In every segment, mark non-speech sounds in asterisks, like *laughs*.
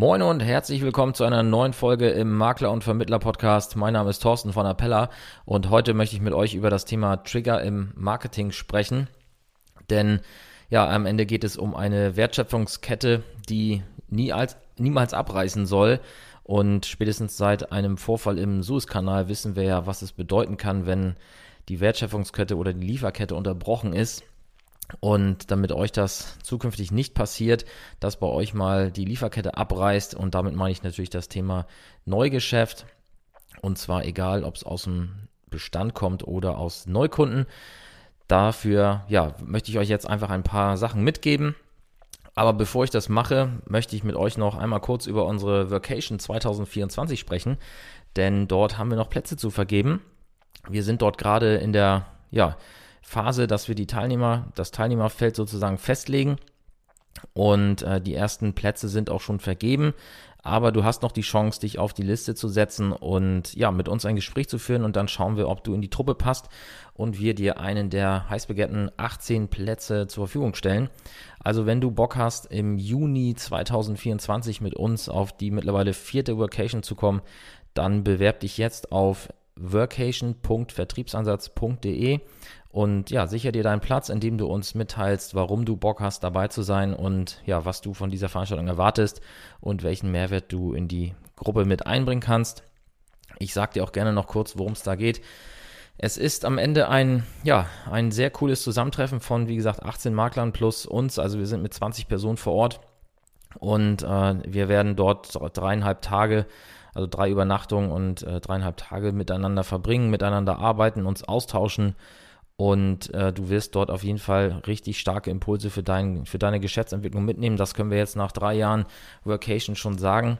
Moin und herzlich willkommen zu einer neuen Folge im Makler und Vermittler Podcast. Mein Name ist Thorsten von Appella und heute möchte ich mit euch über das Thema Trigger im Marketing sprechen. Denn ja, am Ende geht es um eine Wertschöpfungskette, die nie als, niemals abreißen soll. Und spätestens seit einem Vorfall im Suezkanal wissen wir ja, was es bedeuten kann, wenn die Wertschöpfungskette oder die Lieferkette unterbrochen ist. Und damit euch das zukünftig nicht passiert, dass bei euch mal die Lieferkette abreißt und damit meine ich natürlich das Thema Neugeschäft und zwar egal, ob es aus dem Bestand kommt oder aus Neukunden. Dafür ja, möchte ich euch jetzt einfach ein paar Sachen mitgeben. Aber bevor ich das mache, möchte ich mit euch noch einmal kurz über unsere Vacation 2024 sprechen, denn dort haben wir noch Plätze zu vergeben. Wir sind dort gerade in der ja, Phase, dass wir die Teilnehmer, das Teilnehmerfeld sozusagen festlegen. Und äh, die ersten Plätze sind auch schon vergeben. Aber du hast noch die Chance, dich auf die Liste zu setzen und ja, mit uns ein Gespräch zu führen. Und dann schauen wir, ob du in die Truppe passt und wir dir einen der heißbegehrten 18 Plätze zur Verfügung stellen. Also wenn du Bock hast, im Juni 2024 mit uns auf die mittlerweile vierte Workation zu kommen, dann bewerb dich jetzt auf workation.vertriebsansatz.de und ja, sicher dir deinen Platz, indem du uns mitteilst, warum du Bock hast, dabei zu sein und ja, was du von dieser Veranstaltung erwartest und welchen Mehrwert du in die Gruppe mit einbringen kannst. Ich sag dir auch gerne noch kurz, worum es da geht. Es ist am Ende ein, ja, ein sehr cooles Zusammentreffen von, wie gesagt, 18 Maklern plus uns. Also wir sind mit 20 Personen vor Ort und äh, wir werden dort dreieinhalb Tage, also drei Übernachtungen und äh, dreieinhalb Tage miteinander verbringen, miteinander arbeiten, uns austauschen und äh, du wirst dort auf jeden Fall richtig starke Impulse für, dein, für deine Geschäftsentwicklung mitnehmen. Das können wir jetzt nach drei Jahren Workation schon sagen,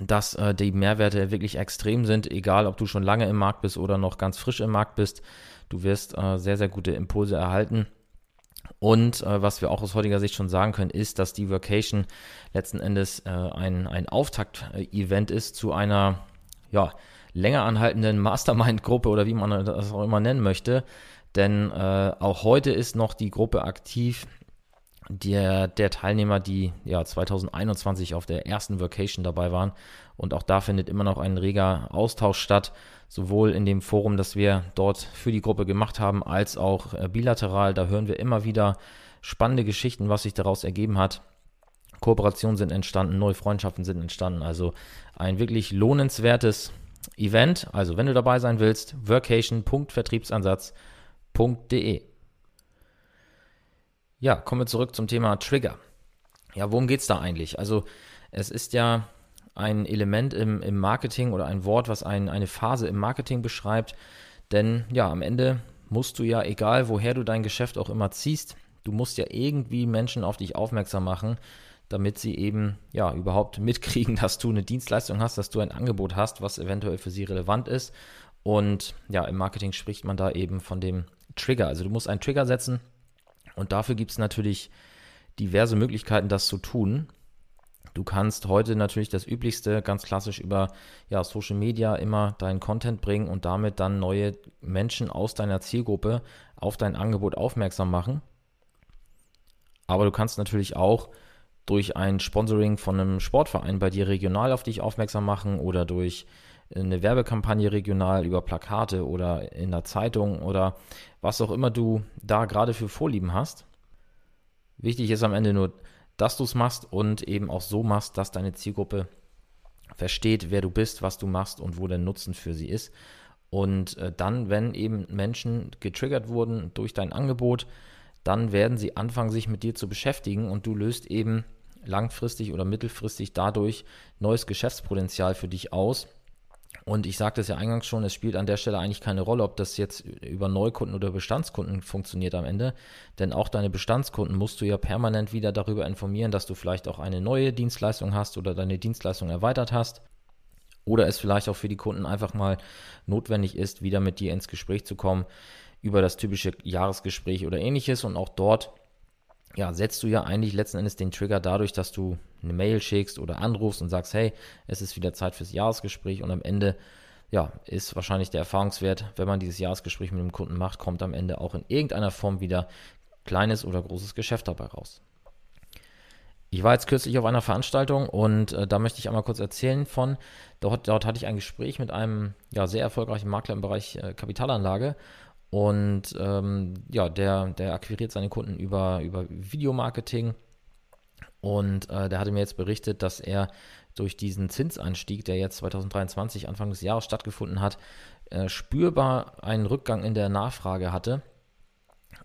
dass äh, die Mehrwerte wirklich extrem sind, egal ob du schon lange im Markt bist oder noch ganz frisch im Markt bist. Du wirst äh, sehr, sehr gute Impulse erhalten. Und äh, was wir auch aus heutiger Sicht schon sagen können, ist, dass die Workation letzten Endes äh, ein, ein Auftakt-Event ist zu einer ja, länger anhaltenden Mastermind-Gruppe oder wie man das auch immer nennen möchte. Denn äh, auch heute ist noch die Gruppe aktiv der, der Teilnehmer, die ja 2021 auf der ersten Vacation dabei waren. Und auch da findet immer noch ein reger Austausch statt, sowohl in dem Forum, das wir dort für die Gruppe gemacht haben, als auch äh, bilateral. Da hören wir immer wieder spannende Geschichten, was sich daraus ergeben hat. Kooperationen sind entstanden, neue Freundschaften sind entstanden. Also ein wirklich lohnenswertes Event. Also wenn du dabei sein willst, Workation.vertriebsansatz.com www.trigger.de. Ja, kommen wir zurück zum Thema Trigger. Ja, worum geht es da eigentlich? Also es ist ja ein Element im, im Marketing oder ein Wort, was ein, eine Phase im Marketing beschreibt. Denn ja, am Ende musst du ja, egal woher du dein Geschäft auch immer ziehst, du musst ja irgendwie Menschen auf dich aufmerksam machen, damit sie eben ja überhaupt mitkriegen, *laughs* dass du eine Dienstleistung hast, dass du ein Angebot hast, was eventuell für sie relevant ist. Und ja, im Marketing spricht man da eben von dem Trigger. Also du musst einen Trigger setzen und dafür gibt es natürlich diverse Möglichkeiten, das zu tun. Du kannst heute natürlich das Üblichste ganz klassisch über ja, Social Media immer deinen Content bringen und damit dann neue Menschen aus deiner Zielgruppe auf dein Angebot aufmerksam machen. Aber du kannst natürlich auch durch ein Sponsoring von einem Sportverein bei dir regional auf dich aufmerksam machen oder durch eine Werbekampagne regional über Plakate oder in der Zeitung oder was auch immer du da gerade für Vorlieben hast. Wichtig ist am Ende nur, dass du es machst und eben auch so machst, dass deine Zielgruppe versteht, wer du bist, was du machst und wo der Nutzen für sie ist. Und äh, dann, wenn eben Menschen getriggert wurden durch dein Angebot, dann werden sie anfangen, sich mit dir zu beschäftigen und du löst eben langfristig oder mittelfristig dadurch neues Geschäftspotenzial für dich aus, und ich sagte es ja eingangs schon, es spielt an der Stelle eigentlich keine Rolle, ob das jetzt über Neukunden oder Bestandskunden funktioniert am Ende. Denn auch deine Bestandskunden musst du ja permanent wieder darüber informieren, dass du vielleicht auch eine neue Dienstleistung hast oder deine Dienstleistung erweitert hast. Oder es vielleicht auch für die Kunden einfach mal notwendig ist, wieder mit dir ins Gespräch zu kommen über das typische Jahresgespräch oder ähnliches. Und auch dort ja, setzt du ja eigentlich letzten Endes den Trigger dadurch, dass du eine Mail schickst oder anrufst und sagst, hey, es ist wieder Zeit fürs Jahresgespräch und am Ende ja, ist wahrscheinlich der Erfahrungswert, wenn man dieses Jahresgespräch mit dem Kunden macht, kommt am Ende auch in irgendeiner Form wieder kleines oder großes Geschäft dabei raus. Ich war jetzt kürzlich auf einer Veranstaltung und äh, da möchte ich einmal kurz erzählen von, dort, dort hatte ich ein Gespräch mit einem ja, sehr erfolgreichen Makler im Bereich äh, Kapitalanlage und ähm, ja, der, der akquiriert seine Kunden über, über Videomarketing. Und äh, der hatte mir jetzt berichtet, dass er durch diesen Zinsanstieg, der jetzt 2023 Anfang des Jahres stattgefunden hat, äh, spürbar einen Rückgang in der Nachfrage hatte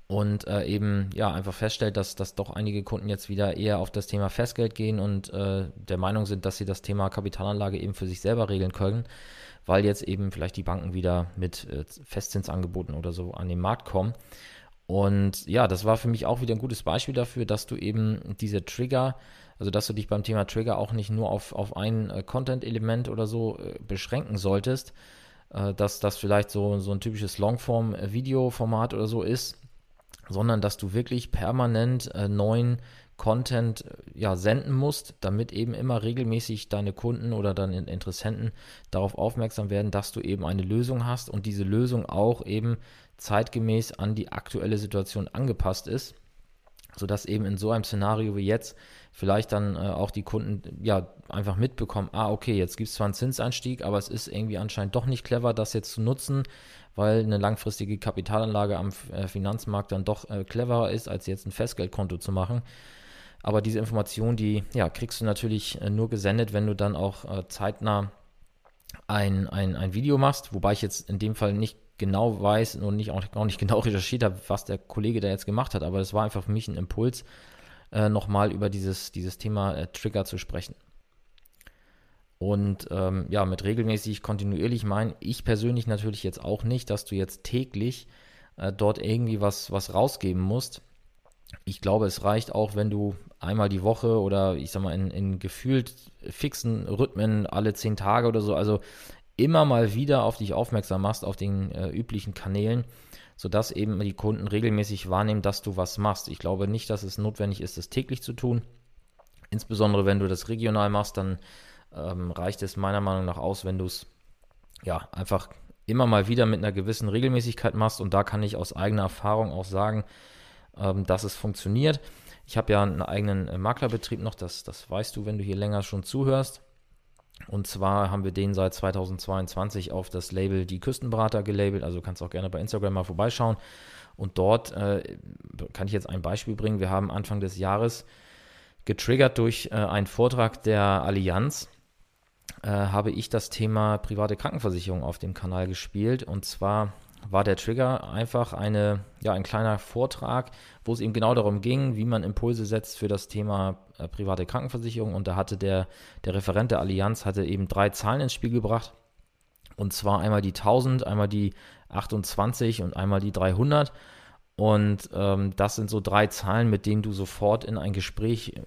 und äh, eben ja einfach feststellt, dass, dass doch einige Kunden jetzt wieder eher auf das Thema Festgeld gehen und äh, der Meinung sind, dass sie das Thema Kapitalanlage eben für sich selber regeln können, weil jetzt eben vielleicht die Banken wieder mit äh, Festzinsangeboten oder so an den Markt kommen. Und ja, das war für mich auch wieder ein gutes Beispiel dafür, dass du eben diese Trigger, also dass du dich beim Thema Trigger auch nicht nur auf, auf ein äh, Content-Element oder so äh, beschränken solltest, äh, dass das vielleicht so, so ein typisches Longform-Video-Format oder so ist, sondern dass du wirklich permanent äh, neuen Content äh, ja, senden musst, damit eben immer regelmäßig deine Kunden oder deine Interessenten darauf aufmerksam werden, dass du eben eine Lösung hast und diese Lösung auch eben zeitgemäß an die aktuelle Situation angepasst ist, sodass eben in so einem Szenario wie jetzt vielleicht dann äh, auch die Kunden ja einfach mitbekommen, ah, okay, jetzt gibt es zwar einen Zinseinstieg, aber es ist irgendwie anscheinend doch nicht clever, das jetzt zu nutzen, weil eine langfristige Kapitalanlage am äh, Finanzmarkt dann doch äh, cleverer ist, als jetzt ein Festgeldkonto zu machen. Aber diese Information, die ja, kriegst du natürlich äh, nur gesendet, wenn du dann auch äh, zeitnah ein, ein, ein Video machst, wobei ich jetzt in dem Fall nicht genau weiß und nicht, auch, auch nicht genau *laughs* recherchiert habe, was der Kollege da jetzt gemacht hat, aber es war einfach für mich ein Impuls, äh, nochmal über dieses, dieses Thema äh, Trigger zu sprechen. Und ähm, ja, mit regelmäßig, kontinuierlich meine ich persönlich natürlich jetzt auch nicht, dass du jetzt täglich äh, dort irgendwie was, was rausgeben musst. Ich glaube, es reicht auch, wenn du einmal die Woche oder ich sag mal in, in gefühlt fixen Rhythmen alle zehn Tage oder so, also immer mal wieder auf dich aufmerksam machst auf den äh, üblichen Kanälen, sodass eben die Kunden regelmäßig wahrnehmen, dass du was machst. Ich glaube nicht, dass es notwendig ist, das täglich zu tun. Insbesondere wenn du das regional machst, dann ähm, reicht es meiner Meinung nach aus, wenn du es ja einfach immer mal wieder mit einer gewissen Regelmäßigkeit machst. Und da kann ich aus eigener Erfahrung auch sagen, ähm, dass es funktioniert. Ich habe ja einen eigenen äh, Maklerbetrieb noch, das, das weißt du, wenn du hier länger schon zuhörst. Und zwar haben wir den seit 2022 auf das Label Die Küstenberater gelabelt. Also kannst auch gerne bei Instagram mal vorbeischauen. Und dort äh, kann ich jetzt ein Beispiel bringen. Wir haben Anfang des Jahres getriggert durch äh, einen Vortrag der Allianz äh, habe ich das Thema private Krankenversicherung auf dem Kanal gespielt. Und zwar war der Trigger einfach eine, ja, ein kleiner Vortrag, wo es eben genau darum ging, wie man Impulse setzt für das Thema äh, private Krankenversicherung. Und da hatte der, der Referent der Allianz hatte eben drei Zahlen ins Spiel gebracht. Und zwar einmal die 1000, einmal die 28 und einmal die 300. Und ähm, das sind so drei Zahlen, mit denen du sofort in ein Gespräch äh,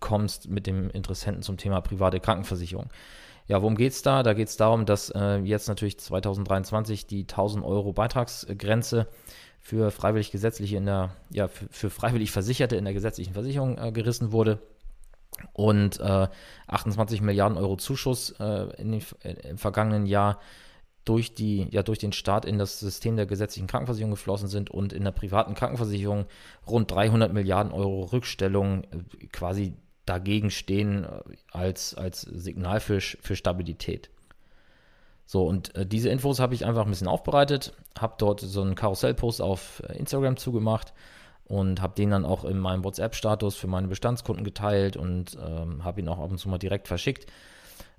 kommst mit dem Interessenten zum Thema private Krankenversicherung. Ja, worum geht es da? Da geht es darum, dass äh, jetzt natürlich 2023 die 1000 Euro Beitragsgrenze für freiwillig gesetzliche in der, ja, für, für freiwillig Versicherte in der gesetzlichen Versicherung äh, gerissen wurde und äh, 28 Milliarden Euro Zuschuss äh, in den, äh, im vergangenen Jahr durch, die, ja, durch den Start in das System der gesetzlichen Krankenversicherung geflossen sind und in der privaten Krankenversicherung rund 300 Milliarden Euro Rückstellung äh, quasi dagegen stehen äh, als, als Signal für, für Stabilität. So, und äh, diese Infos habe ich einfach ein bisschen aufbereitet, habe dort so einen Karussellpost auf äh, Instagram zugemacht und habe den dann auch in meinem WhatsApp-Status für meine Bestandskunden geteilt und ähm, habe ihn auch ab und zu mal direkt verschickt.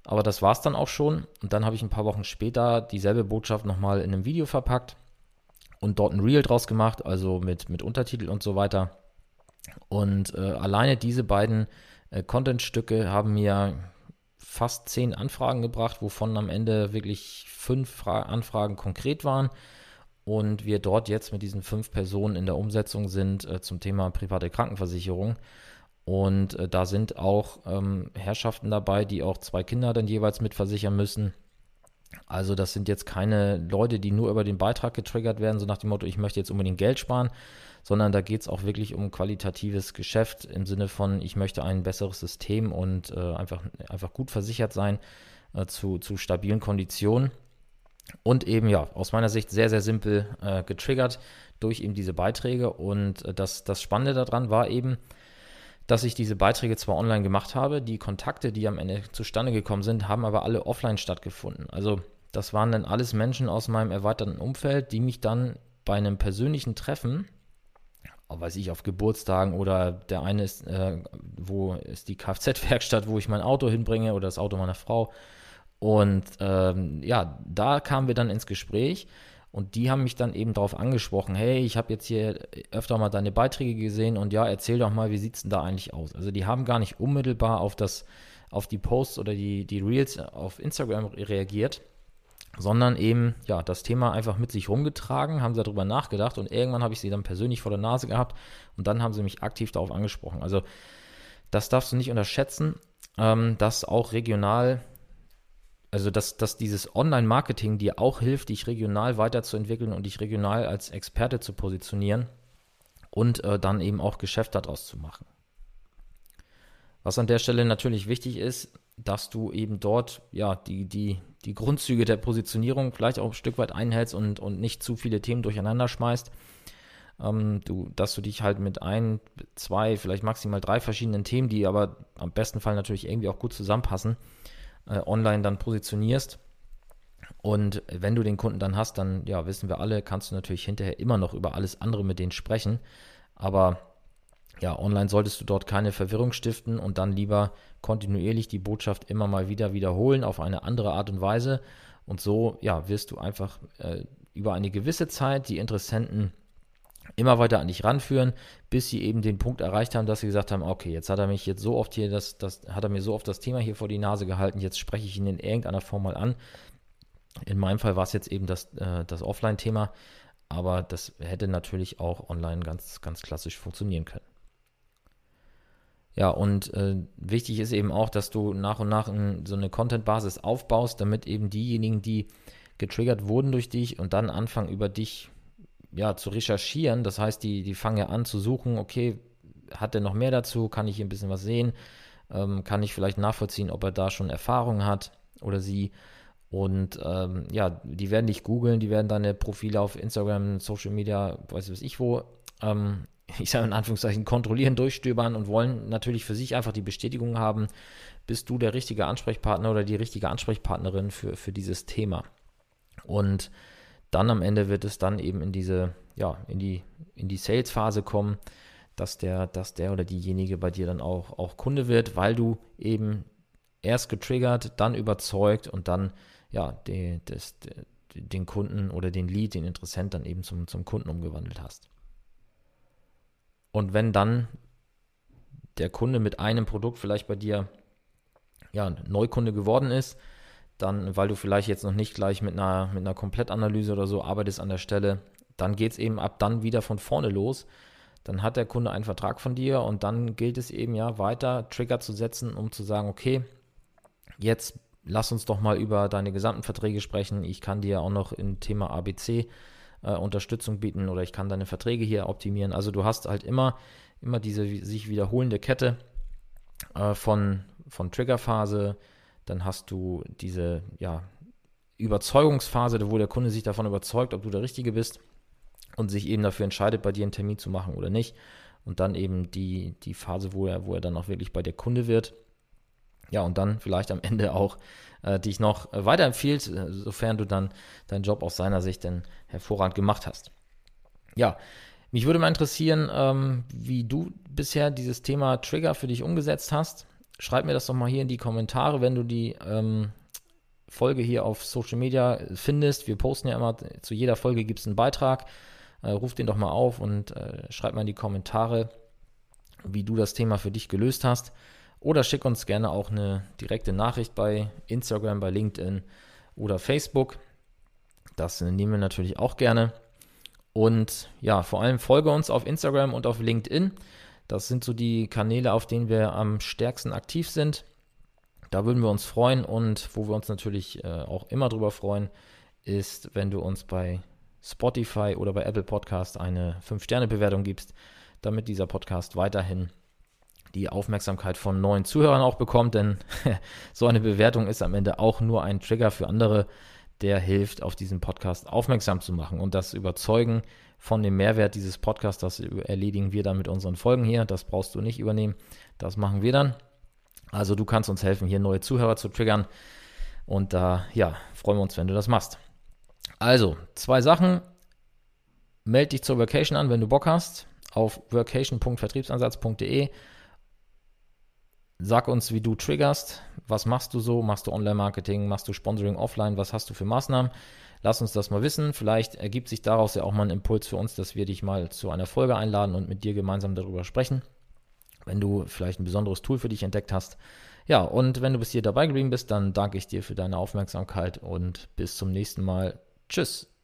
Aber das war es dann auch schon. Und dann habe ich ein paar Wochen später dieselbe Botschaft nochmal in einem Video verpackt und dort ein Reel draus gemacht, also mit, mit Untertitel und so weiter. Und äh, alleine diese beiden äh, Content-Stücke haben mir fast zehn Anfragen gebracht, wovon am Ende wirklich fünf Fra Anfragen konkret waren. Und wir dort jetzt mit diesen fünf Personen in der Umsetzung sind äh, zum Thema private Krankenversicherung. Und äh, da sind auch ähm, Herrschaften dabei, die auch zwei Kinder dann jeweils mitversichern müssen. Also das sind jetzt keine Leute, die nur über den Beitrag getriggert werden, so nach dem Motto, ich möchte jetzt unbedingt Geld sparen, sondern da geht es auch wirklich um qualitatives Geschäft im Sinne von, ich möchte ein besseres System und äh, einfach, einfach gut versichert sein äh, zu, zu stabilen Konditionen. Und eben ja, aus meiner Sicht sehr, sehr simpel äh, getriggert durch eben diese Beiträge. Und äh, das, das Spannende daran war eben, dass ich diese Beiträge zwar online gemacht habe, die Kontakte, die am Ende zustande gekommen sind, haben aber alle offline stattgefunden. Also das waren dann alles Menschen aus meinem erweiterten Umfeld, die mich dann bei einem persönlichen Treffen, weiß ich, auf Geburtstagen oder der eine ist, äh, wo ist die Kfz-Werkstatt, wo ich mein Auto hinbringe oder das Auto meiner Frau. Und ähm, ja, da kamen wir dann ins Gespräch und die haben mich dann eben darauf angesprochen, hey, ich habe jetzt hier öfter mal deine Beiträge gesehen und ja, erzähl doch mal, wie sieht es denn da eigentlich aus? Also die haben gar nicht unmittelbar auf das, auf die Posts oder die, die Reels auf Instagram reagiert, sondern eben, ja, das Thema einfach mit sich rumgetragen, haben sie darüber nachgedacht und irgendwann habe ich sie dann persönlich vor der Nase gehabt und dann haben sie mich aktiv darauf angesprochen. Also das darfst du nicht unterschätzen, ähm, dass auch regional also dass, dass dieses Online-Marketing dir auch hilft, dich regional weiterzuentwickeln und dich regional als Experte zu positionieren und äh, dann eben auch Geschäft daraus zu machen. Was an der Stelle natürlich wichtig ist, dass du eben dort ja die, die, die Grundzüge der Positionierung vielleicht auch ein Stück weit einhältst und, und nicht zu viele Themen durcheinander schmeißt. Ähm, du, dass du dich halt mit ein, zwei, vielleicht maximal drei verschiedenen Themen, die aber am besten Fall natürlich irgendwie auch gut zusammenpassen, äh, online dann positionierst. Und wenn du den Kunden dann hast, dann, ja, wissen wir alle, kannst du natürlich hinterher immer noch über alles andere mit denen sprechen. Aber ja, online solltest du dort keine Verwirrung stiften und dann lieber kontinuierlich die Botschaft immer mal wieder wiederholen auf eine andere Art und Weise. Und so, ja, wirst du einfach äh, über eine gewisse Zeit die Interessenten immer weiter an dich ranführen, bis sie eben den Punkt erreicht haben, dass sie gesagt haben, okay, jetzt hat er mich jetzt so oft hier, das, das hat er mir so oft das Thema hier vor die Nase gehalten, jetzt spreche ich ihn in irgendeiner Form mal an. In meinem Fall war es jetzt eben das, äh, das Offline-Thema, aber das hätte natürlich auch online ganz, ganz klassisch funktionieren können. Ja, und äh, wichtig ist eben auch, dass du nach und nach in, so eine Content-Basis aufbaust, damit eben diejenigen, die getriggert wurden durch dich und dann anfangen über dich ja, zu recherchieren. Das heißt, die, die fangen ja an zu suchen, okay, hat er noch mehr dazu? Kann ich hier ein bisschen was sehen? Ähm, kann ich vielleicht nachvollziehen, ob er da schon Erfahrung hat oder sie? Und ähm, ja, die werden dich googeln, die werden deine Profile auf Instagram, Social Media, weiß was ich wo, ähm, ich sage in Anführungszeichen, kontrollieren, durchstöbern und wollen natürlich für sich einfach die Bestätigung haben, bist du der richtige Ansprechpartner oder die richtige Ansprechpartnerin für, für dieses Thema. Und dann am Ende wird es dann eben in diese, ja, in die, in die Sales-Phase kommen, dass der, dass der oder diejenige bei dir dann auch, auch Kunde wird, weil du eben erst getriggert, dann überzeugt und dann ja die, das, den Kunden oder den Lead, den Interessent dann eben zum, zum Kunden umgewandelt hast. Und wenn dann der Kunde mit einem Produkt vielleicht bei dir ja, Neukunde geworden ist, dann, weil du vielleicht jetzt noch nicht gleich mit einer, mit einer Komplettanalyse oder so arbeitest an der Stelle, dann geht es eben ab dann wieder von vorne los. Dann hat der Kunde einen Vertrag von dir und dann gilt es eben ja weiter Trigger zu setzen, um zu sagen, okay, jetzt lass uns doch mal über deine gesamten Verträge sprechen. Ich kann dir auch noch im Thema ABC äh, Unterstützung bieten oder ich kann deine Verträge hier optimieren. Also du hast halt immer, immer diese sich wiederholende Kette äh, von, von Triggerphase, dann hast du diese ja, Überzeugungsphase, wo der Kunde sich davon überzeugt, ob du der Richtige bist und sich eben dafür entscheidet, bei dir einen Termin zu machen oder nicht. Und dann eben die, die Phase, wo er, wo er dann auch wirklich bei der Kunde wird. Ja, und dann vielleicht am Ende auch äh, dich noch weiterempfiehlt, äh, sofern du dann deinen Job aus seiner Sicht denn hervorragend gemacht hast. Ja, mich würde mal interessieren, ähm, wie du bisher dieses Thema Trigger für dich umgesetzt hast schreib mir das doch mal hier in die Kommentare, wenn du die ähm, Folge hier auf Social Media findest. Wir posten ja immer, zu jeder Folge gibt es einen Beitrag. Äh, ruf den doch mal auf und äh, schreib mal in die Kommentare, wie du das Thema für dich gelöst hast. Oder schick uns gerne auch eine direkte Nachricht bei Instagram, bei LinkedIn oder Facebook. Das nehmen wir natürlich auch gerne. Und ja, vor allem folge uns auf Instagram und auf LinkedIn. Das sind so die Kanäle, auf denen wir am stärksten aktiv sind. Da würden wir uns freuen und wo wir uns natürlich äh, auch immer drüber freuen, ist, wenn du uns bei Spotify oder bei Apple Podcast eine 5-Sterne-Bewertung gibst, damit dieser Podcast weiterhin die Aufmerksamkeit von neuen Zuhörern auch bekommt, denn *laughs* so eine Bewertung ist am Ende auch nur ein Trigger für andere, der hilft, auf diesen Podcast aufmerksam zu machen und das Überzeugen von dem Mehrwert dieses Podcasts, das erledigen wir dann mit unseren Folgen hier. Das brauchst du nicht übernehmen. Das machen wir dann. Also du kannst uns helfen, hier neue Zuhörer zu triggern. Und da, ja, freuen wir uns, wenn du das machst. Also, zwei Sachen. Meld dich zur Vacation an, wenn du Bock hast, auf vacation.vertriebsansatz.de. Sag uns, wie du triggerst. Was machst du so? Machst du Online-Marketing? Machst du Sponsoring offline? Was hast du für Maßnahmen? Lass uns das mal wissen. Vielleicht ergibt sich daraus ja auch mal ein Impuls für uns, dass wir dich mal zu einer Folge einladen und mit dir gemeinsam darüber sprechen. Wenn du vielleicht ein besonderes Tool für dich entdeckt hast. Ja, und wenn du bis hier dabei geblieben bist, dann danke ich dir für deine Aufmerksamkeit und bis zum nächsten Mal. Tschüss.